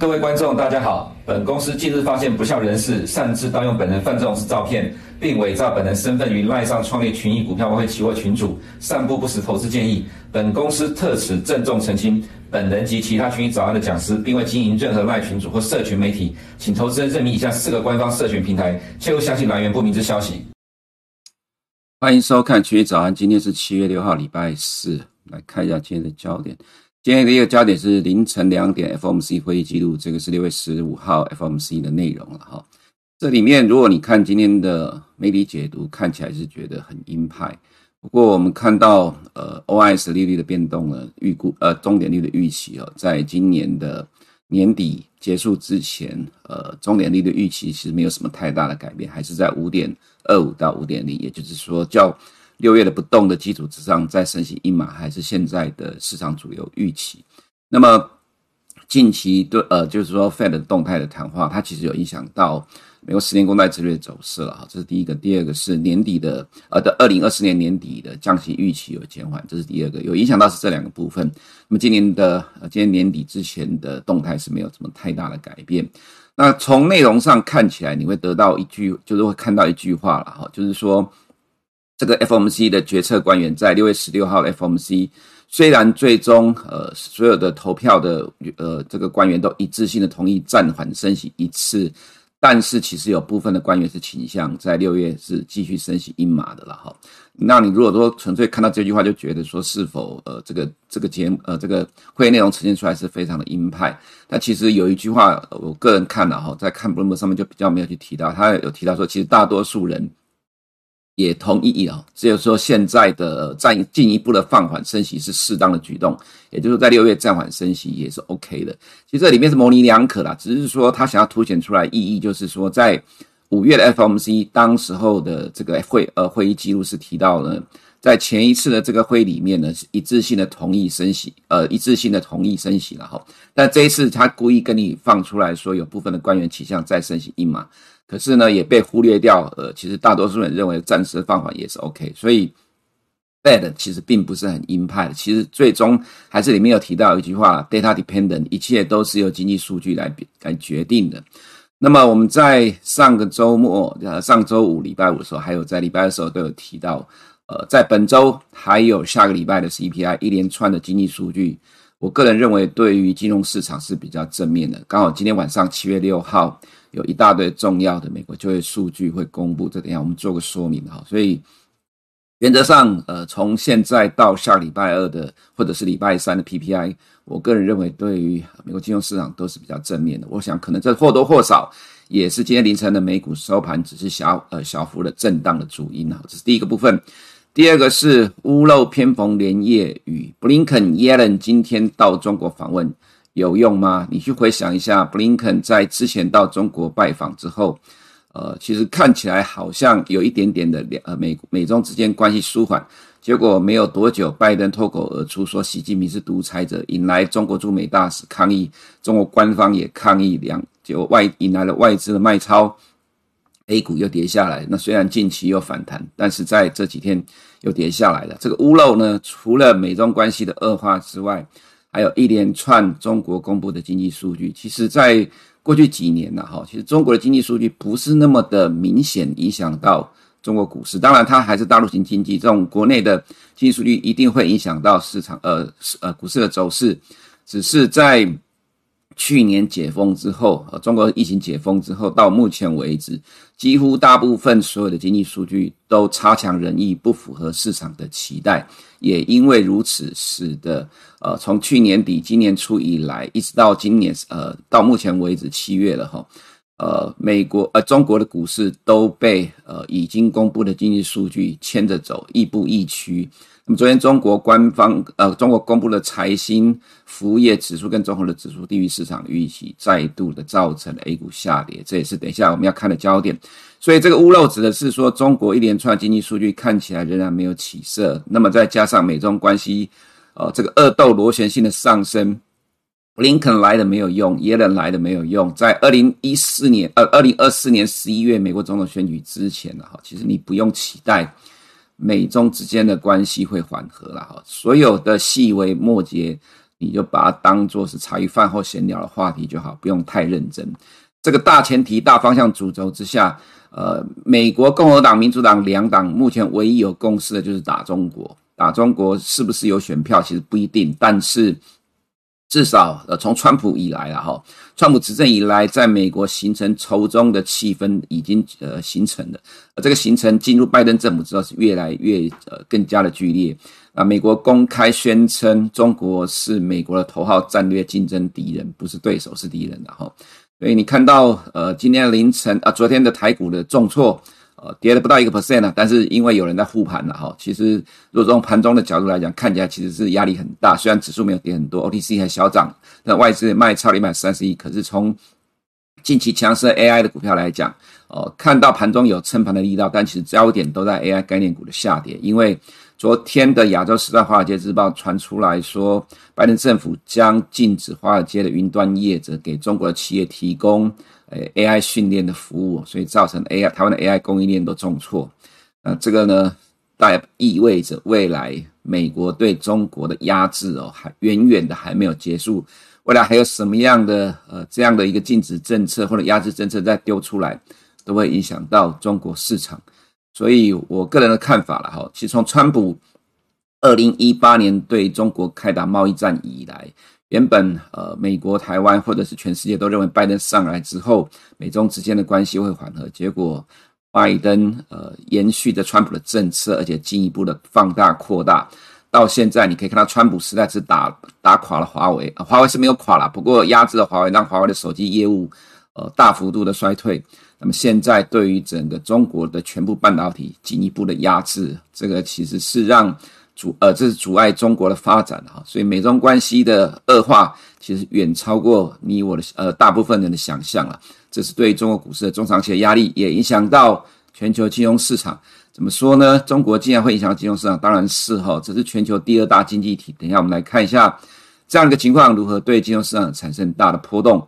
各位观众，大家好。本公司近日发现不肖人士擅自盗用本人范仲式照片，并伪造本人身份于赖上创立群益股票外汇期货群组，散布不实投资建议。本公司特此郑重澄清，本人及其他群益早安的讲师，并未经营任何赖群组或社群媒体，请投资人认明以下四个官方社群平台，切勿相信来源不明之消息。欢迎收看群益早安，今天是七月六号，礼拜四，来看一下今天的焦点。今天的一个焦点是凌晨两点 FOMC 会议记录，这个是六月十五号 FOMC 的内容了哈。这里面如果你看今天的媒体解读，看起来是觉得很鹰派。不过我们看到呃 OIS 利率的变动呢，预估呃终点利率的预期哦，在今年的年底结束之前，呃终点利率的预期其实没有什么太大的改变，还是在五点二五到五点零，也就是说较。六月的不动的基础之上，再升息一码，还是现在的市场主流预期。那么近期对呃，就是说 Fed 的动态的谈话，它其实有影响到美国十年公债殖利率的走势了哈。这是第一个，第二个是年底的呃的二零二四年年底的降息预期有减缓，这是第二个有影响到是这两个部分。那么今年的呃今年年底之前的动态是没有什么太大的改变。那从内容上看起来，你会得到一句，就是会看到一句话了哈，就是说。这个 FOMC 的决策官员在六月十六号的 FOMC，虽然最终呃所有的投票的呃这个官员都一致性的同意暂缓升息一次，但是其实有部分的官员是倾向在六月是继续升息一码的了哈。那你如果说纯粹看到这句话就觉得说是否呃这个这个节目呃这个会议内容呈现出来是非常的鹰派，那其实有一句话我个人看了哈，在看 Bloomberg 上面就比较没有去提到，他有提到说其实大多数人。也同意啊，只有说现在的再进一步的放缓升息是适当的举动，也就是在六月暂缓升息也是 OK 的。其实这里面是模棱两可啦，只是说他想要凸显出来意义，就是说在五月的 FOMC 当时候的这个会呃会议记录是提到了，在前一次的这个会里面呢是一致性的同意升息，呃一致性的同意升息了哈。但这一次他故意跟你放出来说有部分的官员倾向再升息一码。可是呢，也被忽略掉。呃，其实大多数人认为暂时放缓也是 OK，所以 Fed 其实并不是很鹰派。其实最终还是里面有提到一句话：data dependent，一切都是由经济数据来来决定的。那么我们在上个周末，呃，上周五礼拜五的时候，还有在礼拜的时候都有提到，呃，在本周还有下个礼拜的 CPI 一连串的经济数据，我个人认为对于金融市场是比较正面的。刚好今天晚上七月六号。有一大堆重要的美国就业数据会公布，这等下我们做个说明哈。所以原则上，呃，从现在到下礼拜二的或者是礼拜三的 PPI，我个人认为对于美国金融市场都是比较正面的。我想可能这或多或少也是今天凌晨的美股收盘只是小呃小幅的震荡的主因哈。这是第一个部分。第二个是屋漏偏逢连夜雨，布林肯耶伦今天到中国访问。有用吗？你去回想一下，布林肯在之前到中国拜访之后，呃，其实看起来好像有一点点的两呃美美中之间关系舒缓，结果没有多久，拜登脱口而出说习近平是独裁者，引来中国驻美大使抗议，中国官方也抗议，两就外引来了外资的卖超，A 股又跌下来。那虽然近期又反弹，但是在这几天又跌下来了。这个屋漏呢，除了美中关系的恶化之外，还有一连串中国公布的经济数据，其实，在过去几年呢，哈，其实中国的经济数据不是那么的明显影响到中国股市。当然，它还是大陆型经济，这种国内的经济数据一定会影响到市场，呃，呃，股市的走势，只是在。去年解封之后，呃，中国疫情解封之后，到目前为止，几乎大部分所有的经济数据都差强人意，不符合市场的期待。也因为如此，使得呃，从去年底、今年初以来，一直到今年，呃，到目前为止七月了哈，呃，美国呃，中国的股市都被呃已经公布的经济数据牵着走，亦步亦趋。那么昨天中国官方呃，中国公布的财新服务业指数跟综合的指数低于市场预期，再度的造成了 A 股下跌，这也是等一下我们要看的焦点。所以这个屋漏指的是说，中国一连串经济数据看起来仍然没有起色，那么再加上美中关系呃这个恶斗螺旋性的上升，林肯来的没有用，耶伦来的没有用。在二零一四年，呃，二零二四年十一月美国总统选举之前呢，哈，其实你不用期待美中之间的关系会缓和了，哈，所有的细微末节，你就把它当做是茶余饭后闲聊的话题就好，不用太认真。这个大前提、大方向、主轴之下，呃，美国共和党、民主党两党目前唯一有共识的就是打中国。打中国是不是有选票？其实不一定，但是。至少，呃，从川普以来了哈，川普执政以来，在美国形成仇中的气氛已经呃形成了，这个形成进入拜登政府之后是越来越呃更加的剧烈啊。美国公开宣称中国是美国的头号战略竞争敌人，不是对手，是敌人的哈。所以你看到呃今天凌晨啊，昨天的台股的重挫。呃，跌了不到一个 percent 呢，但是因为有人在护盘了哈，其实如果从盘中的角度来讲，看起来其实是压力很大。虽然指数没有跌很多，OTC 还小涨，但外资卖超了一百三十亿。可是从近期强势 AI 的股票来讲，呃，看到盘中有撑盘的力道，但其实焦点都在 AI 概念股的下跌。因为昨天的亚洲时代华尔街日报传出来说，拜登政府将禁止华尔街的云端业者给中国的企业提供。呃，AI 训练的服务，所以造成 AI 台湾的 AI 供应链都重挫。那这个呢，大意味着未来美国对中国的压制哦，还远远的还没有结束。未来还有什么样的呃这样的一个禁止政策或者压制政策再丢出来，都会影响到中国市场。所以我个人的看法了哈，其实从川普二零一八年对中国开打贸易战以来。原本呃，美国、台湾或者是全世界都认为拜登上来之后，美中之间的关系会缓和。结果，拜登呃延续着川普的政策，而且进一步的放大扩大。到现在，你可以看到川普实在是打打垮了华为，呃，华为是没有垮了，不过压制了华为，让华为的手机业务呃大幅度的衰退。那么现在对于整个中国的全部半导体进一步的压制，这个其实是让。阻呃，这是阻碍中国的发展哈，所以美中关系的恶化其实远超过你我的呃大部分人的想象了。这是对中国股市的中长期的压力，也影响到全球金融市场。怎么说呢？中国竟然会影响金融市场，当然是哈，这是全球第二大经济体。等一下我们来看一下这样一个情况如何对金融市场产生大的波动。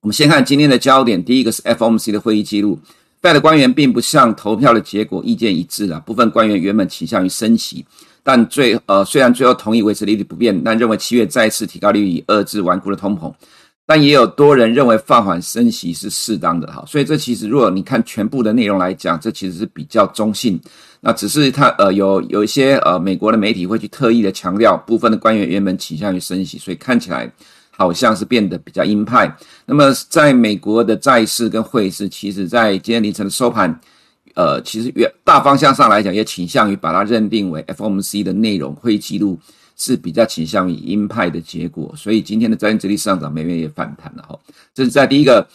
我们先看今天的焦点，第一个是 FOMC 的会议记录，Fed 官员并不像投票的结果意见一致啊，部分官员原本倾向于升息。但最呃，虽然最后同意维持利率不变，但认为七月再次提高利率以遏制顽固的通膨，但也有多人认为放缓升息是适当的哈。所以这其实如果你看全部的内容来讲，这其实是比较中性。那只是他呃有有一些呃美国的媒体会去特意的强调，部分的官员原本倾向于升息，所以看起来好像是变得比较鹰派。那么在美国的债市跟汇市，其实在今天凌晨的收盘。呃，其实远大方向上来讲，也倾向于把它认定为 FOMC 的内容，会议记录是比较倾向于鹰派的结果，所以今天的债券殖利率上涨，美元也反弹了哈。这是在第一个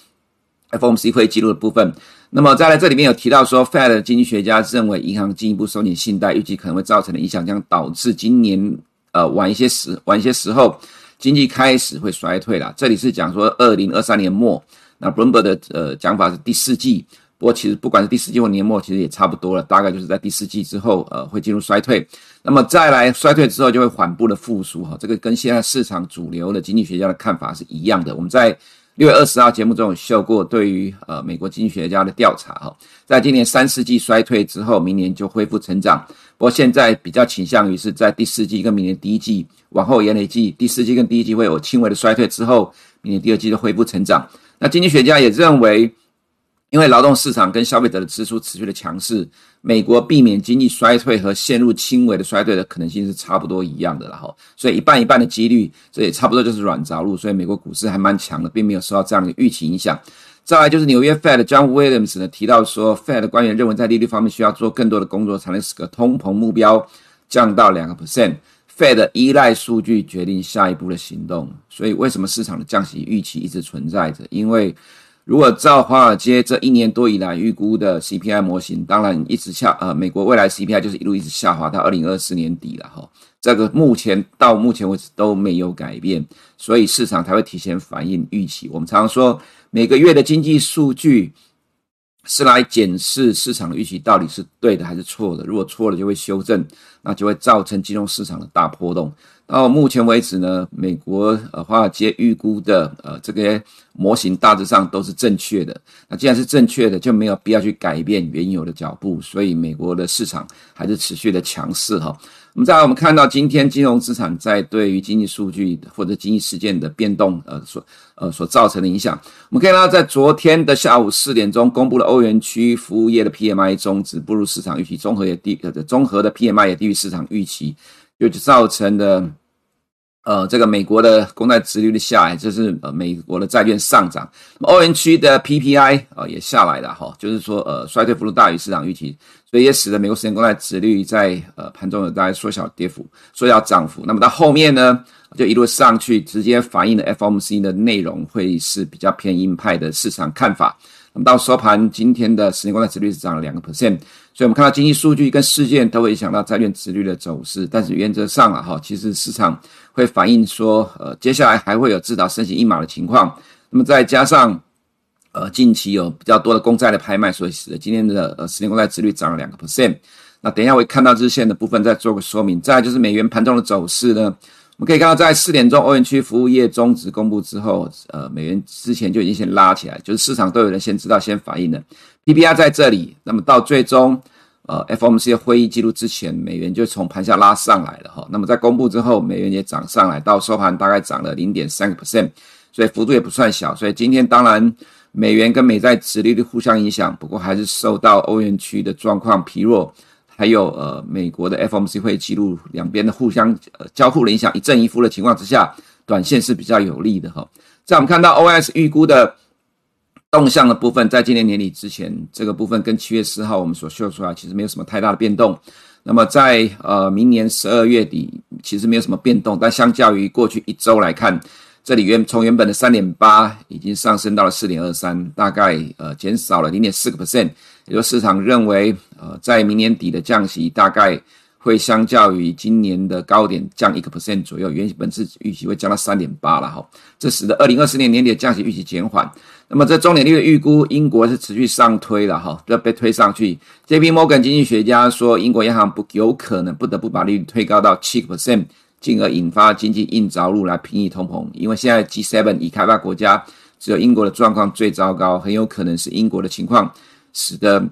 FOMC 会议记录的部分。那么再来这里面有提到说，Fed 的经济学家认为银行进一步收紧信贷，预计可能会造成的影响，将导致今年呃晚一些时晚一些时候经济开始会衰退了。这里是讲说二零二三年末，那 Bloomberg 的呃讲法是第四季。不过，其实不管是第四季或年末，其实也差不多了，大概就是在第四季之后，呃，会进入衰退。那么再来衰退之后，就会缓步的复苏，哈，这个跟现在市场主流的经济学家的看法是一样的。我们在六月二十号节目中有秀过，对于呃美国经济学家的调查，哈，在今年三四季衰退之后，明年就恢复成长。不过现在比较倾向于是在第四季跟明年第一季往后延累季，第四季跟第一季会有轻微的衰退之后，明年第二季就恢复成长。那经济学家也认为。因为劳动市场跟消费者的支出持续的强势，美国避免经济衰退和陷入轻微的衰退的可能性是差不多一样的了哈，所以一半一半的几率，这也差不多就是软着陆，所以美国股市还蛮强的，并没有受到这样的预期影响。再来就是纽约 Fed John Williams 呢提到说，Fed 官员认为在利率方面需要做更多的工作，才能使得通膨目标降到两个 percent。Fed 依赖数据决定下一步的行动，所以为什么市场的降息预期一直存在着？因为如果照华尔街这一年多以来预估的 CPI 模型，当然一直下呃，美国未来 CPI 就是一路一直下滑到二零二四年底了哈。这个目前到目前为止都没有改变，所以市场才会提前反映预期。我们常常说每个月的经济数据是来检视市场的预期到底是对的还是错的。如果错了就会修正，那就会造成金融市场的大波动。到目前为止呢，美国呃华尔街预估的呃这个模型大致上都是正确的。那既然是正确的，就没有必要去改变原有的脚步，所以美国的市场还是持续的强势哈。我们再来，我们看到今天金融资产在对于经济数据或者经济事件的变动，呃，所呃所造成的影响。我们可以看到，在昨天的下午四点钟公布了欧元区服务业的 PMI 终值不如市场预期，综合也低呃综合的 PMI 也低于市场预期，就造成的。呃，这个美国的公债殖利率下来，就是呃美国的债券上涨，那么欧元区的 PPI 啊、呃、也下来了哈，就是说呃衰退幅度大于市场预期，所以也使得美国十年公债殖率在呃盘中有大概缩小跌幅，缩小涨幅。那么到后面呢，就一路上去，直接反映了 FOMC 的内容会是比较偏鹰派的市场看法。那么到收盘，今天的十年公债殖率是涨了两个 percent。所以，我们看到经济数据跟事件都会影响到债券殖率的走势，但是原则上啊，哈，其实市场会反映说，呃，接下来还会有至少升息一码的情况。那么再加上，呃，近期有比较多的公债的拍卖，所以使得今天的呃十年公债殖率涨了两个 percent。那等一下我会看到日线的部分再做个说明。再就是美元盘中的走势呢，我们可以看到在四点钟欧元区服务业终值公布之后，呃，美元之前就已经先拉起来，就是市场都有人先知道先反应了。PPI 在这里，那么到最终，呃，FOMC 的会议记录之前，美元就从盘下拉上来了哈。那么在公布之后，美元也涨上来，到收盘大概涨了零点三个 percent，所以幅度也不算小。所以今天当然美元跟美债殖利率互相影响，不过还是受到欧元区的状况疲弱，还有呃美国的 FOMC 会议记录两边的互相呃交互的影响，一正一负的情况之下，短线是比较有利的哈。在我们看到 OS 预估的。动向的部分，在今年年底之前，这个部分跟七月四号我们所秀出来，其实没有什么太大的变动。那么在呃明年十二月底，其实没有什么变动。但相较于过去一周来看，这里原从原本的三点八已经上升到了四点二三，大概呃减少了零点四个 percent。也就市场认为，呃在明年底的降息大概会相较于今年的高点降一个 percent 左右，原本是预期会降到三点八了哈。这使得二零二四年年底的降息预期减缓。那么，这重点利率预估，英国是持续上推了哈，要被推上去。J.P. Morgan 经济学家说，英国央行不有可能不得不把利率推高到七个 percent，进而引发经济硬着陆来平抑通膨。因为现在 G7 已开发国家只有英国的状况最糟糕，很有可能是英国的情况使得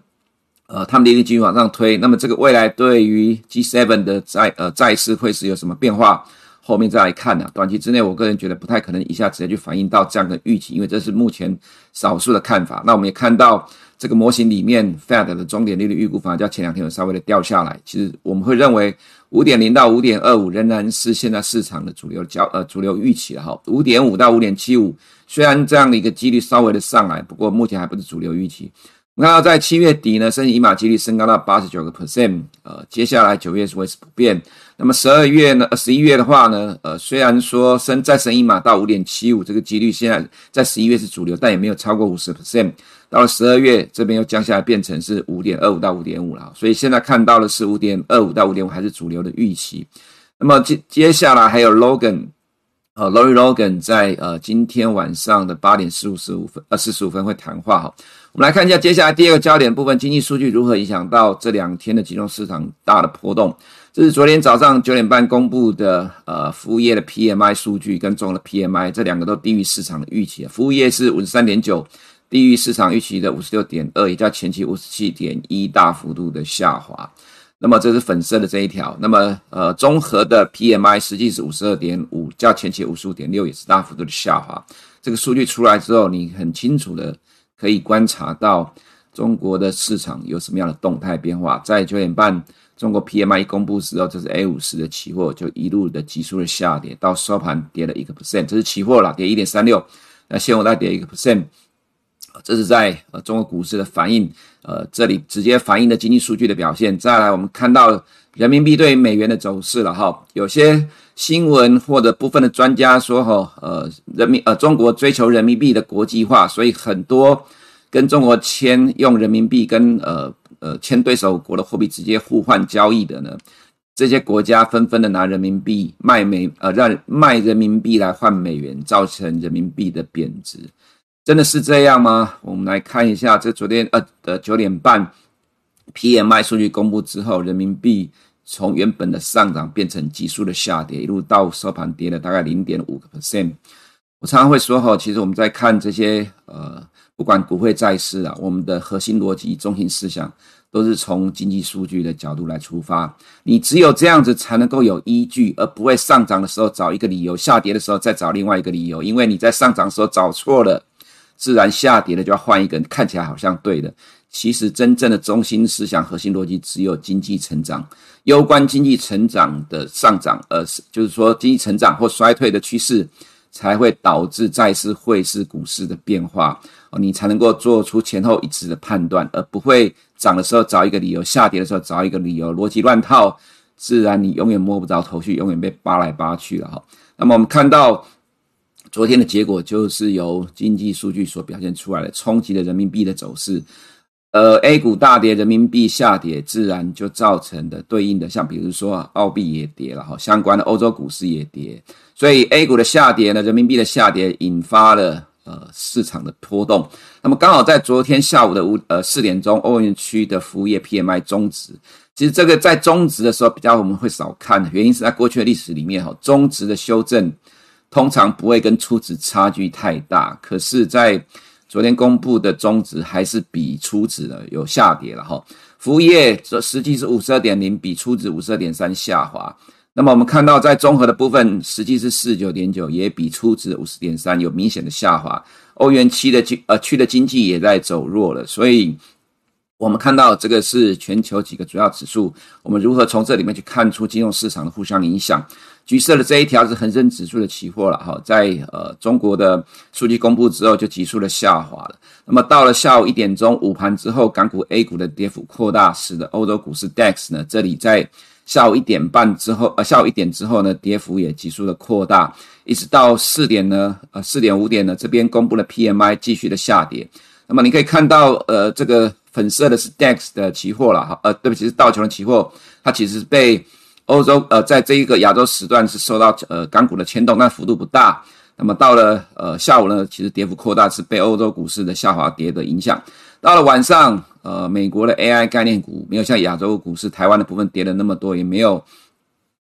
呃他们利率继续往上推。那么，这个未来对于 G7 的债呃债市会是有什么变化？后面再来看呢、短期之内，我个人觉得不太可能一下直接去反映到这样的预期，因为这是目前少数的看法。那我们也看到这个模型里面，Fed 的终点利率预估反而较前两天有稍微的掉下来。其实我们会认为五点零到五点二五仍然是现在市场的主流交呃主流预期了哈。五点五到五点七五虽然这样的一个几率稍微的上来，不过目前还不是主流预期。那在七月底呢，升息一码几率升高到八十九个 percent，呃，接下来九月是维持不变。那么十二月呢，呃，十一月的话呢，呃，虽然说升再升一码到五点七五，这个几率现在在十一月是主流，但也没有超过五十 percent。到了十二月这边又降下来，变成是五点二五到五点五了。所以现在看到的是五点二五到五点五还是主流的预期。那么接接下来还有 Logan。呃，Lori Logan 在呃今天晚上的八点四十五分，呃四十五分会谈话哈。我们来看一下接下来第二个焦点部分，经济数据如何影响到这两天的金融市场大的波动。这是昨天早上九点半公布的呃服务业的 PMI 数据跟中的 PMI，这两个都低于市场的预期。服务业是五十三点九，低于市场预期的五十六点二，也较前期五十七点一大幅度的下滑。那么这是粉色的这一条，那么呃，综合的 PMI 实际是五十二点五，较前期五十五点六也是大幅度的下滑。这个数据出来之后，你很清楚的可以观察到中国的市场有什么样的动态变化。在九点半，中国 PMI 公布时候，这是 A 五十的期货就一路的急速的下跌，到收盘跌了一个 percent，这是期货啦，跌一点三六，那现货再跌一个 percent。这是在呃中国股市的反应，呃，这里直接反映的经济数据的表现。再来，我们看到人民币对美元的走势了哈。有些新闻或者部分的专家说哈，呃，人民呃中国追求人民币的国际化，所以很多跟中国签用人民币跟呃呃签对手国的货币直接互换交易的呢，这些国家纷纷的拿人民币卖美呃让卖人民币来换美元，造成人民币的贬值。真的是这样吗？我们来看一下，这昨天呃的九点半，PMI 数据公布之后，人民币从原本的上涨变成急速的下跌，一路到收盘跌了大概零点五个 percent。我常常会说哈，其实我们在看这些呃，不管股汇债市啊，我们的核心逻辑、中心思想都是从经济数据的角度来出发。你只有这样子才能够有依据，而不会上涨的时候找一个理由，下跌的时候再找另外一个理由。因为你在上涨的时候找错了，自然下跌了就要换一个看起来好像对的。其实真正的中心思想、核心逻辑只有经济成长，攸关经济成长的上涨，呃，就是说经济成长或衰退的趋势，才会导致债市、汇市、股市的变化，哦，你才能够做出前后一致的判断，而不会涨的时候找一个理由，下跌的时候找一个理由，逻辑乱套，自然你永远摸不着头绪，永远被扒来扒去了哈。那么我们看到昨天的结果，就是由经济数据所表现出来的，冲击了人民币的走势。呃，A 股大跌，人民币下跌，自然就造成的对应的，像比如说澳币也跌了哈，相关的欧洲股市也跌，所以 A 股的下跌呢，人民币的下跌引发了呃市场的波动。那么刚好在昨天下午的五呃四点钟，欧元区的服务业 PMI 终值，其实这个在终值的时候比较我们会少看，原因是在过去的历史里面哈，终值的修正通常不会跟初值差距太大，可是，在昨天公布的终值还是比初值的有下跌了哈，服务业这实际是五十二点零，比初值五十二点三下滑。那么我们看到在综合的部分，实际是四九点九，也比初值五十点三有明显的下滑。欧元区的经呃区的经济也在走弱了，所以我们看到这个是全球几个主要指数，我们如何从这里面去看出金融市场的互相影响？橘色的这一条是恒生指数的期货了哈，在呃中国的数据公布之后就急速的下滑了。那么到了下午一点钟午盘之后，港股 A 股的跌幅扩大，使得欧洲股市 DAX 呢，这里在下午一点半之后，呃下午一点之后呢，跌幅也急速的扩大，一直到四点呢，呃四点五点呢，这边公布了 PMI 继续的下跌。那么你可以看到，呃这个粉色的是 DAX 的期货了哈，呃对不起是道琼的期货，它其实是被。欧洲呃，在这一个亚洲时段是受到呃港股的牵动，但幅度不大。那么到了呃下午呢，其实跌幅扩大是被欧洲股市的下滑跌的影响。到了晚上，呃，美国的 AI 概念股没有像亚洲股市、台湾的部分跌了那么多，也没有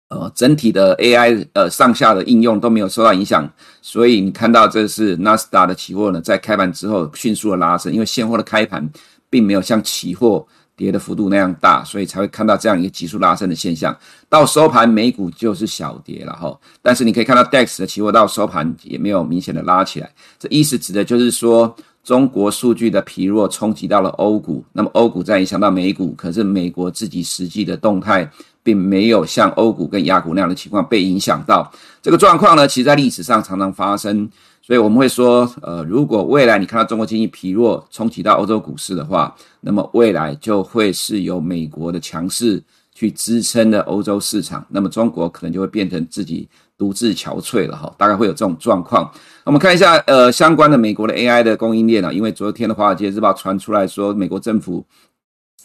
呃整体的 AI 呃上下的应用都没有受到影响。所以你看到这是纳斯达的期货呢，在开盘之后迅速的拉升，因为现货的开盘并没有像期货。跌的幅度那样大，所以才会看到这样一个急速拉升的现象。到收盘，美股就是小跌了哈。但是你可以看到 DAX 的期货到收盘也没有明显的拉起来。这意思指的就是说，中国数据的疲弱冲击到了欧股，那么欧股再影响到美股。可是美国自己实际的动态并没有像欧股跟亚股那样的情况被影响到。这个状况呢，其实在历史上常常发生。所以我们会说，呃，如果未来你看到中国经济疲弱冲击到欧洲股市的话，那么未来就会是由美国的强势去支撑的欧洲市场，那么中国可能就会变成自己独自憔悴了哈，大概会有这种状况。我们看一下，呃，相关的美国的 AI 的供应链啊，因为昨天的华尔街日报传出来说，美国政府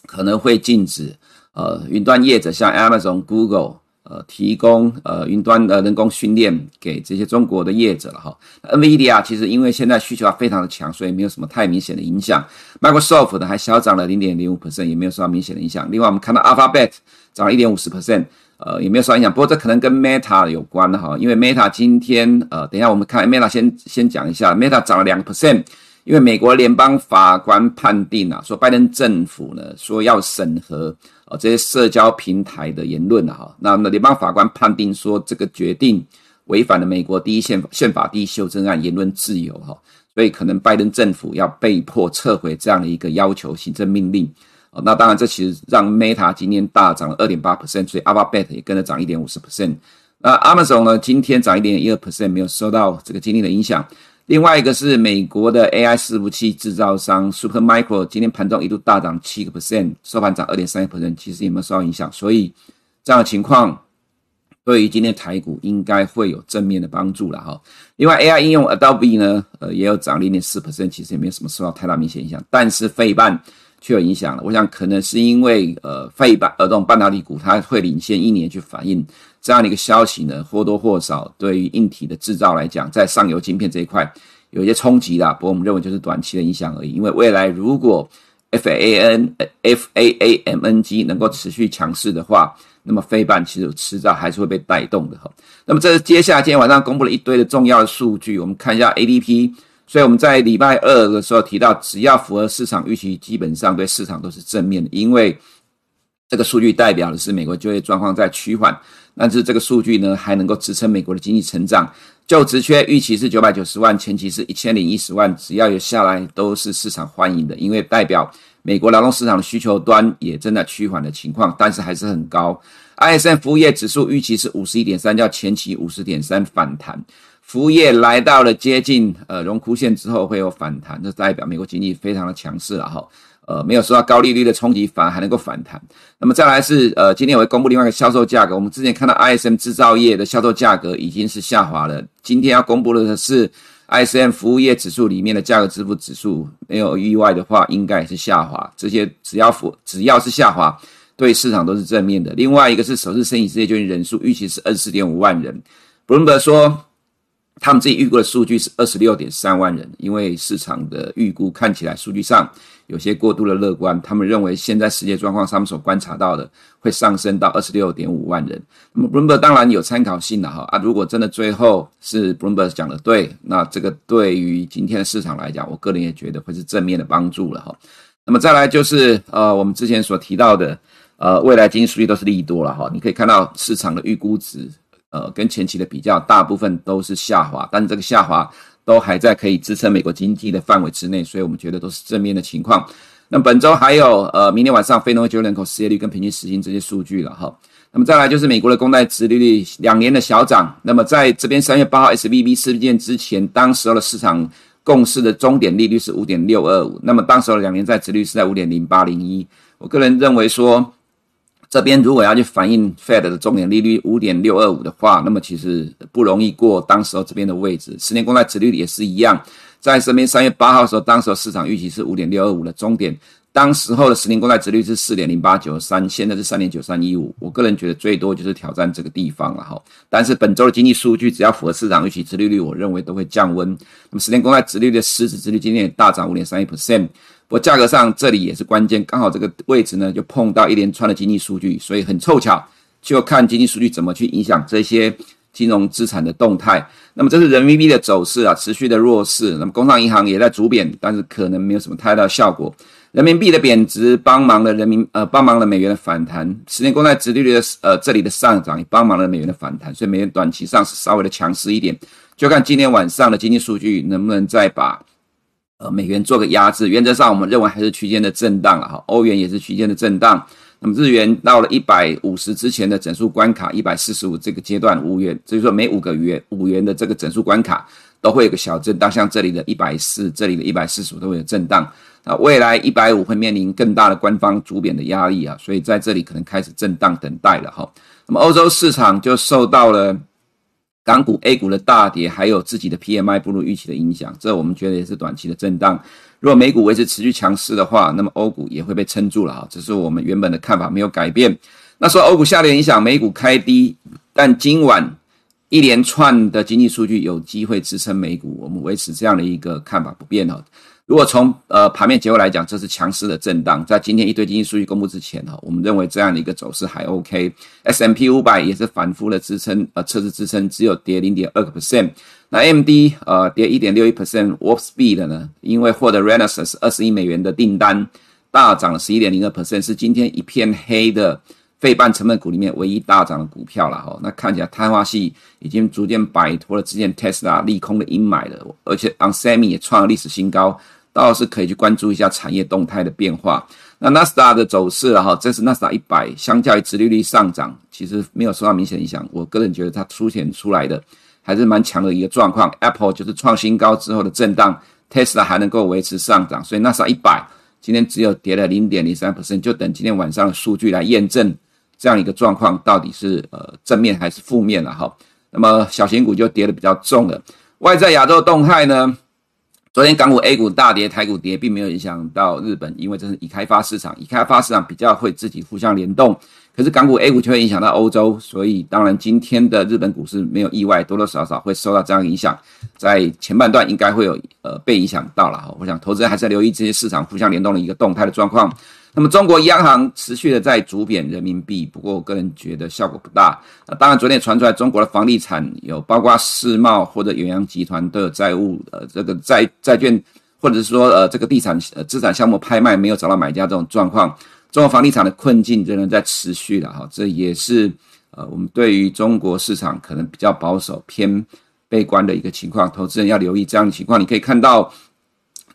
可能会禁止呃云端业者像 Amazon、Google。呃，提供呃云端的人工训练给这些中国的业者了哈。NVIDIA 其实因为现在需求啊非常的强，所以没有什么太明显的影响。Microsoft 呢还小涨了零点零五 percent，也没有受到明显的影响。另外我们看到 Alphabet 涨了一点五十 percent，呃也没有受影响。不过这可能跟 Meta 有关哈，因为 Meta 今天呃等一下我们看 Meta 先先讲一下，Meta 涨了两个 percent。因为美国联邦法官判定啊，说拜登政府呢说要审核啊这些社交平台的言论啊，哈，那那联邦法官判定说这个决定违反了美国第一宪宪法第一修正案言论自由哈，所以可能拜登政府要被迫撤回这样的一个要求行政命令啊，那当然这其实让 Meta 今天大涨了二点八 percent，所以 Alphabet 也跟着涨一点五十 percent，那 Amazon 呢今天涨一点一二 percent，没有受到这个经历的影响。另外一个是美国的 AI 伺服器制造商 Supermicro，今天盘中一度大涨七个 percent，收盘涨二点三个 percent，其实也没有受到影响，所以这样的情况对于今天台股应该会有正面的帮助了哈。另外 AI 应用 Adobe 呢，呃也有涨零点四 percent，其实也没有什么受到太大明显影响，但是费半却有影响了。我想可能是因为呃费半呃这种半导体股它会领先一年去反应。这样的一个消息呢，或多或少对于硬体的制造来讲，在上游晶片这一块有一些冲击啦。不过我们认为就是短期的影响而已。因为未来如果 F A N F A A M N G 能够持续强势的话，那么费半其实迟早还是会被带动的哈。那么这是接下来今天晚上公布了一堆的重要的数据，我们看一下 ADP。所以我们在礼拜二的时候提到，只要符合市场预期，基本上对市场都是正面的，因为这个数据代表的是美国就业状况在趋缓，但是这个数据呢还能够支撑美国的经济成长。就职缺预期是九百九十万，前期是一千零一十万，只要有下来都是市场欢迎的，因为代表美国劳动市场的需求端也正在趋缓的情况，但是还是很高。ISM 服务业指数预期是五十一点三，较前期五十点三反弹。服务业来到了接近呃荣枯线之后会有反弹，这代表美国经济非常的强势了哈，呃没有受到高利率的冲击，反而还能够反弹。那么再来是呃今天我会公布另外一个销售价格，我们之前看到 ISM 制造业的销售价格已经是下滑了，今天要公布的是 ISM 服务业指数里面的价格支付指数，没有意外的话应该也是下滑，这些只要符只要是下滑，对市场都是正面的。另外一个是首次申请失业救济人数预期是二十四点五万人，Bloomberg 说。他们自己预估的数据是二十六点三万人，因为市场的预估看起来数据上有些过度的乐观，他们认为现在世界状况他们所观察到的会上升到二十六点五万人。那么 Bloomberg 当然有参考性的哈啊，如果真的最后是 Bloomberg 讲的对，那这个对于今天的市场来讲，我个人也觉得会是正面的帮助了哈。那么再来就是呃，我们之前所提到的呃，未来经济数据都是利多了哈，你可以看到市场的预估值。呃，跟前期的比较，大部分都是下滑，但这个下滑都还在可以支撑美国经济的范围之内，所以我们觉得都是正面的情况。那本周还有呃，明天晚上非农业就业人口失业率跟平均时薪这些数据了哈。那么再来就是美国的公债殖利率两年的小涨。那么在这边三月八号 SVB 事件之前，当时候的市场共识的终点利率是五点六二五，那么当时候的两年债殖率是在五点零八零一。我个人认为说。这边如果要去反映 Fed 的重点利率五点六二五的话，那么其实不容易过当时候这边的位置。十年公债殖率也是一样，在身边三月八号的时候，当时候市场预期是五点六二五的终点，当时候的十年公债殖率是四点零八九三，现在是三点九三一五。我个人觉得最多就是挑战这个地方了哈。但是本周的经济数据只要符合市场预期，殖利率我认为都会降温。那么十年公债殖率的实质殖率今天也大涨五点三一 percent。不过价格上这里也是关键，刚好这个位置呢就碰到一连串的经济数据，所以很凑巧，就看经济数据怎么去影响这些金融资产的动态。那么这是人民币的走势啊，持续的弱势。那么工商银行也在逐贬，但是可能没有什么太大效果。人民币的贬值帮忙了人民呃帮忙了美元的反弹，十年公债殖利率的呃这里的上涨也帮忙了美元的反弹，所以美元短期上是稍微的强势一点。就看今天晚上的经济数据能不能再把。呃，美元做个压制，原则上我们认为还是区间的震荡了哈。欧元也是区间的震荡。那么日元到了一百五十之前的整数关卡一百四十五这个阶段，五元，所以说每五个月五元的这个整数关卡都会有个小震荡，像这里的一百四，这里的一百四十五都会有震荡。那未来一百五会面临更大的官方逐贬的压力啊，所以在这里可能开始震荡等待了哈。那么欧洲市场就受到了。港股、A 股的大跌，还有自己的 PMI 不如预期的影响，这我们觉得也是短期的震荡。如果美股维持持续强势的话，那么欧股也会被撑住了哈。这是我们原本的看法，没有改变。那受欧股下跌影响，美股开低，但今晚一连串的经济数据有机会支撑美股，我们维持这样的一个看法不变哦。如果从呃盘面结构来讲，这是强势的震荡。在今天一堆经济数据公布之前哈，我们认为这样的一个走势还 OK。S M P 五百也是反复的支撑，呃测试支撑，只有跌零点二个 percent。那 M D 呃跌一点六一 percent。Wolfspeed 呢，因为获得 Renaissance 二十亿美元的订单，大涨了十一点零二 percent，是今天一片黑的费半成分股里面唯一大涨的股票了哈。那看起来碳化系已经逐渐摆脱了之前 Tesla 利空的阴霾了，而且 onsemi 也创了历史新高。倒是可以去关注一下产业动态的变化。那纳斯达的走势哈，这是纳斯达一百，相较于直利率上涨，其实没有受到明显影响。我个人觉得它凸显出来的还是蛮强的一个状况。Apple 就是创新高之后的震荡，Tesla 还能够维持上涨，所以纳斯达一百今天只有跌了零点零三 percent，就等今天晚上的数据来验证这样一个状况到底是呃正面还是负面了哈。那么小型股就跌得比较重了。外在亚洲动态呢？昨天港股 A 股大跌，台股跌，并没有影响到日本，因为这是已开发市场，已开发市场比较会自己互相联动。可是港股 A 股却会影响到欧洲，所以当然今天的日本股市没有意外，多多少少会受到这样影响，在前半段应该会有呃被影响到了。我想投资人还是要留意这些市场互相联动的一个动态的状况。那么中国央行持续的在逐贬人民币，不过我个人觉得效果不大。那当然，昨天传出来中国的房地产有包括世贸或者远洋集团的债务，呃，这个债债券或者是说呃这个地产呃资产项目拍卖没有找到买家这种状况，中国房地产的困境仍然在持续的哈，这也是呃我们对于中国市场可能比较保守偏悲观的一个情况，投资人要留意这样的情况。你可以看到。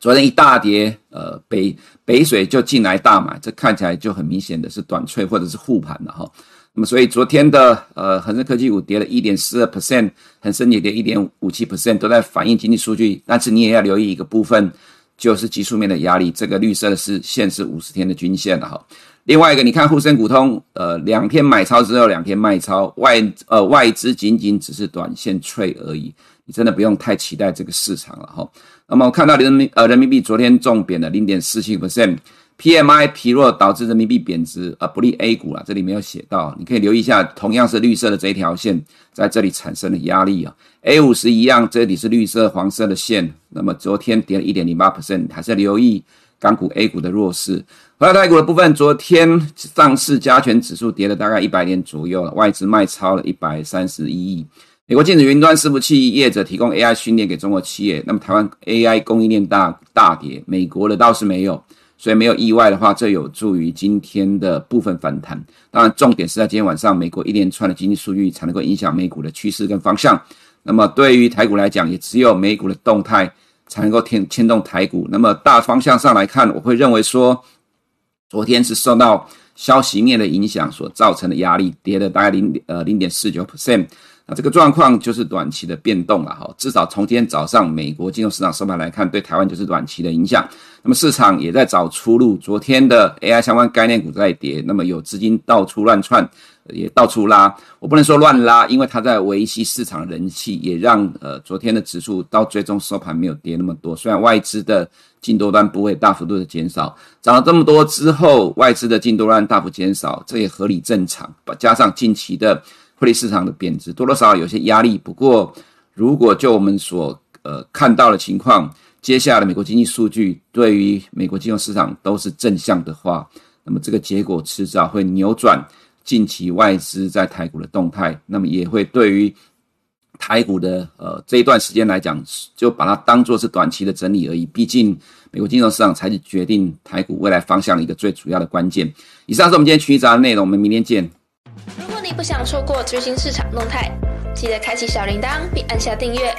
昨天一大跌，呃，北北水就进来大买，这看起来就很明显的是短脆或者是护盘了哈。那么，所以昨天的呃恒生科技股跌了一点四二 percent，恒生也跌一点五七 percent，都在反映经济数据。但是你也要留意一个部分，就是技术面的压力。这个绿色是线是五十天的均线了哈。另外一个，你看沪深股通，呃，两天买超之后两天卖超，外呃外资仅仅只是短线脆而已，你真的不用太期待这个市场了哈。那么我看到人民呃人民币昨天重贬了零点四七 percent，PMI 疲弱导致人民币贬值，呃不利 A 股啊，这里没有写到，你可以留意一下，同样是绿色的这一条线在这里产生的压力啊，A 五十一样，这里是绿色黄色的线，那么昨天跌了一点零八 percent，还是留意港股 A 股的弱势。回到台股的部分，昨天上市加权指数跌了大概一百点左右了，外资卖超了一百三十一亿。美国禁止云端伺服器业者提供 AI 训练给中国企业，那么台湾 AI 供应链大大跌，美国的倒是没有，所以没有意外的话，这有助于今天的部分反弹。当然，重点是在今天晚上，美国一连串的经济数据才能够影响美股的趋势跟方向。那么对于台股来讲，也只有美股的动态才能够牵牵动台股。那么大方向上来看，我会认为说，昨天是受到消息面的影响所造成的压力，跌了大概零呃零点四九 percent。那这个状况就是短期的变动了哈，至少从今天早上美国金融市场收盘来看，对台湾就是短期的影响。那么市场也在找出路，昨天的 AI 相关概念股在跌，那么有资金到处乱窜，也到处拉。我不能说乱拉，因为它在维系市场人气，也让呃昨天的指数到最终收盘没有跌那么多。虽然外资的净多单不会大幅度的减少，涨了这么多之后，外资的净多单大幅减少，这也合理正常。加上近期的。汇率市场的贬值多多少少有些压力，不过如果就我们所呃看到的情况，接下来的美国经济数据对于美国金融市场都是正向的话，那么这个结果迟早会扭转近期外资在台股的动态，那么也会对于台股的呃这一段时间来讲，就把它当做是短期的整理而已。毕竟美国金融市场才是决定台股未来方向的一个最主要的关键。以上是我们今天群益早安的内容，我们明天见。你不想错过最新市场动态，记得开启小铃铛并按下订阅。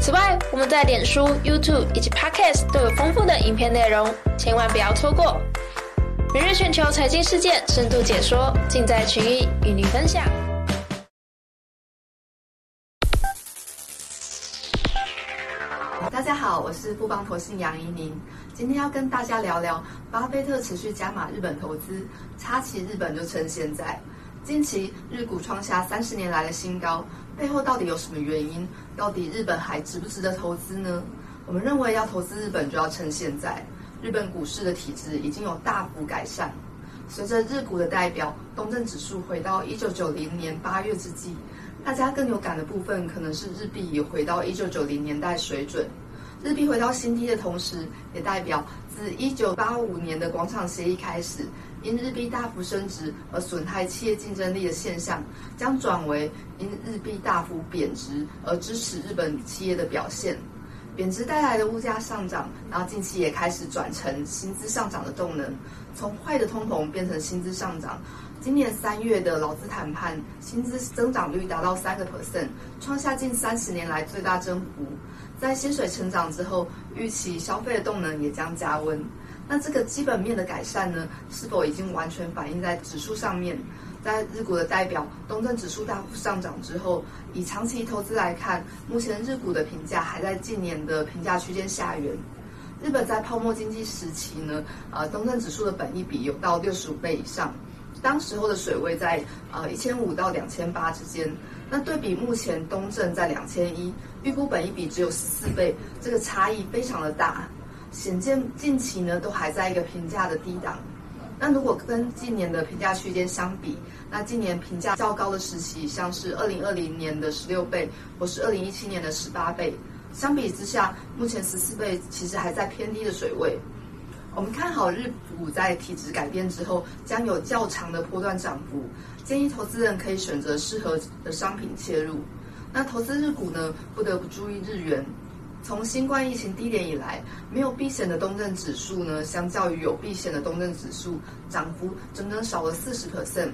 此外，我们在脸书、YouTube 以及 Podcast 都有丰富的影片内容，千万不要错过。每日全球财经事件深度解说，尽在群益与你分享。大家好，我是富邦投信杨怡宁，今天要跟大家聊聊巴菲特持续加码日本投资，插旗日本就趁现在。近期日股创下三十年来的新高，背后到底有什么原因？到底日本还值不值得投资呢？我们认为要投资日本就要趁现在，日本股市的体制已经有大幅改善。随着日股的代表东证指数回到一九九零年八月之际，大家更有感的部分可能是日币也回到一九九零年代水准。日币回到新低的同时，也代表自一九八五年的广场协议开始。因日币大幅升值而损害企业竞争力的现象，将转为因日币大幅贬值而支持日本企业的表现。贬值带来的物价上涨，然后近期也开始转成薪资上涨的动能，从坏的通膨变成薪资上涨。今年三月的劳资谈判，薪资增长率达到三个 percent，创下近三十年来最大增幅。在薪水成长之后，预期消费的动能也将加温。那这个基本面的改善呢，是否已经完全反映在指数上面？在日股的代表东证指数大幅上涨之后，以长期投资来看，目前日股的评价还在近年的评价区间下缘。日本在泡沫经济时期呢，呃，东证指数的本益比有到六十五倍以上，当时候的水位在呃一千五到两千八之间。那对比目前东证在两千一，预估本益比只有十四倍，这个差异非常的大。显见近期呢都还在一个平价的低档，那如果跟近年的评价区间相比，那今年评价较高的时期，像是二零二零年的十六倍，或是二零一七年的十八倍，相比之下，目前十四倍其实还在偏低的水位。我们看好日股在体质改变之后，将有较长的波段涨幅，建议投资人可以选择适合的商品切入。那投资日股呢，不得不注意日元。从新冠疫情低点以来，没有避险的东证指数呢，相较于有避险的东证指数，涨幅整整少了四十 percent。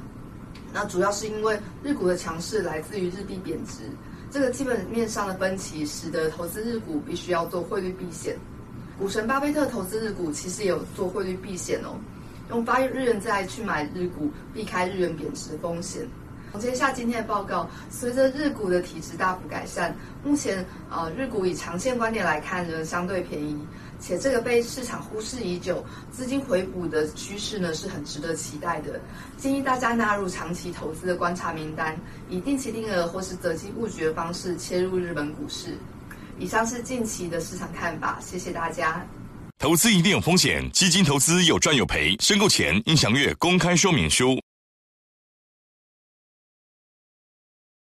那主要是因为日股的强势来自于日币贬值，这个基本面上的分歧，使得投资日股必须要做汇率避险。股神巴菲特投资日股，其实也有做汇率避险哦，用发日元债去买日股，避开日元贬值的风险。总结一下今天的报告，随着日股的体质大幅改善，目前呃日股以长线观点来看呢，相对便宜，且这个被市场忽视已久，资金回补的趋势呢是很值得期待的。建议大家纳入长期投资的观察名单，以定期定额或是择机布局的方式切入日本股市。以上是近期的市场看法，谢谢大家。投资一定有风险，基金投资有赚有赔，申购前应详阅公开说明书。